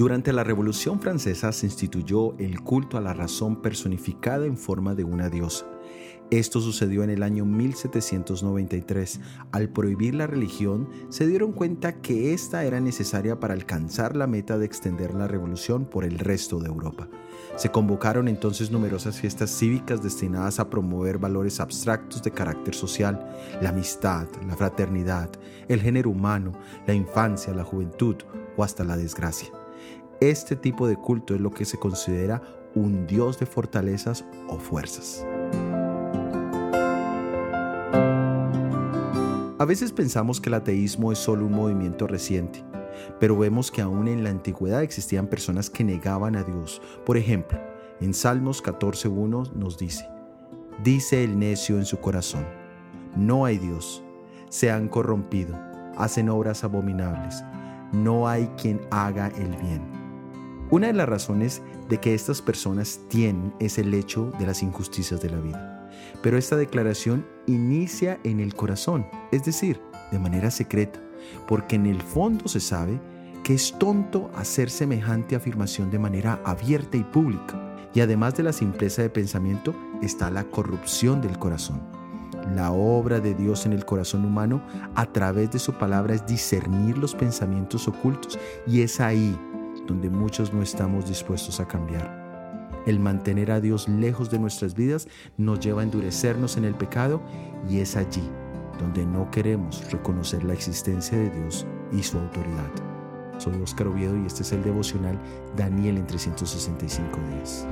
Durante la Revolución Francesa se instituyó el culto a la razón personificada en forma de una diosa. Esto sucedió en el año 1793. Al prohibir la religión, se dieron cuenta que esta era necesaria para alcanzar la meta de extender la revolución por el resto de Europa. Se convocaron entonces numerosas fiestas cívicas destinadas a promover valores abstractos de carácter social, la amistad, la fraternidad, el género humano, la infancia, la juventud o hasta la desgracia. Este tipo de culto es lo que se considera un dios de fortalezas o fuerzas. A veces pensamos que el ateísmo es solo un movimiento reciente, pero vemos que aún en la antigüedad existían personas que negaban a Dios. Por ejemplo, en Salmos 14.1 nos dice, dice el necio en su corazón, no hay Dios, se han corrompido, hacen obras abominables, no hay quien haga el bien. Una de las razones de que estas personas tienen es el hecho de las injusticias de la vida. Pero esta declaración inicia en el corazón, es decir, de manera secreta, porque en el fondo se sabe que es tonto hacer semejante afirmación de manera abierta y pública. Y además de la simpleza de pensamiento está la corrupción del corazón. La obra de Dios en el corazón humano a través de su palabra es discernir los pensamientos ocultos y es ahí donde muchos no estamos dispuestos a cambiar. El mantener a Dios lejos de nuestras vidas nos lleva a endurecernos en el pecado y es allí donde no queremos reconocer la existencia de Dios y su autoridad. Soy Óscar Oviedo y este es el devocional Daniel en 365 días.